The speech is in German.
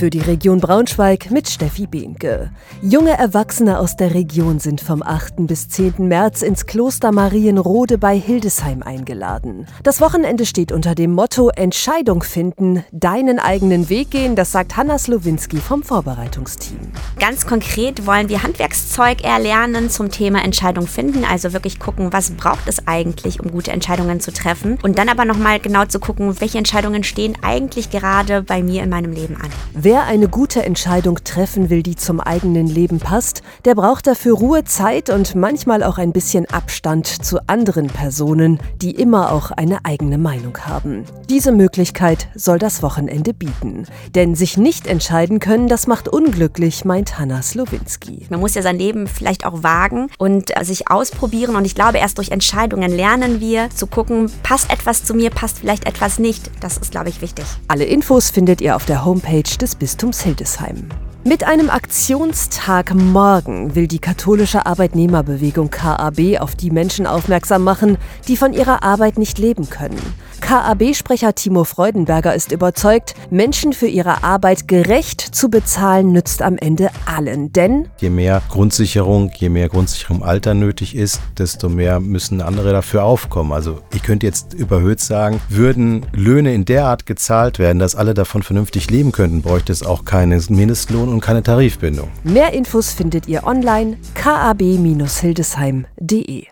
Für die Region Braunschweig mit Steffi Behnke. Junge Erwachsene aus der Region sind vom 8. bis 10. März ins Kloster Marienrode bei Hildesheim eingeladen. Das Wochenende steht unter dem Motto Entscheidung finden, deinen eigenen Weg gehen, das sagt Hanna Slowinski vom Vorbereitungsteam. Ganz konkret wollen wir Handwerkszeug erlernen zum Thema Entscheidung finden, also wirklich gucken, was braucht es eigentlich, um gute Entscheidungen zu treffen und dann aber nochmal genau zu gucken, welche Entscheidungen stehen eigentlich gerade bei mir in meinem Leben an. Wer eine gute Entscheidung treffen will, die zum eigenen Leben passt, der braucht dafür Ruhe, Zeit und manchmal auch ein bisschen Abstand zu anderen Personen, die immer auch eine eigene Meinung haben. Diese Möglichkeit soll das Wochenende bieten. Denn sich nicht entscheiden können, das macht unglücklich, meint Hanna Slowinski. Man muss ja sein Leben vielleicht auch wagen und äh, sich ausprobieren und ich glaube, erst durch Entscheidungen lernen wir zu gucken, passt etwas zu mir, passt vielleicht etwas nicht. Das ist, glaube ich, wichtig. Alle Infos findet ihr auf der Homepage des Bistums Hildesheim. Mit einem Aktionstag morgen will die katholische Arbeitnehmerbewegung KAB auf die Menschen aufmerksam machen, die von ihrer Arbeit nicht leben können. KAB-Sprecher Timo Freudenberger ist überzeugt, Menschen für ihre Arbeit gerecht zu bezahlen, nützt am Ende allen. Denn je mehr Grundsicherung, je mehr Grundsicherung im Alter nötig ist, desto mehr müssen andere dafür aufkommen. Also ich könnte jetzt überhöht sagen, würden Löhne in der Art gezahlt werden, dass alle davon vernünftig leben könnten, bräuchte es auch keinen Mindestlohn und keine Tarifbindung. Mehr Infos findet ihr online kab-hildesheim.de.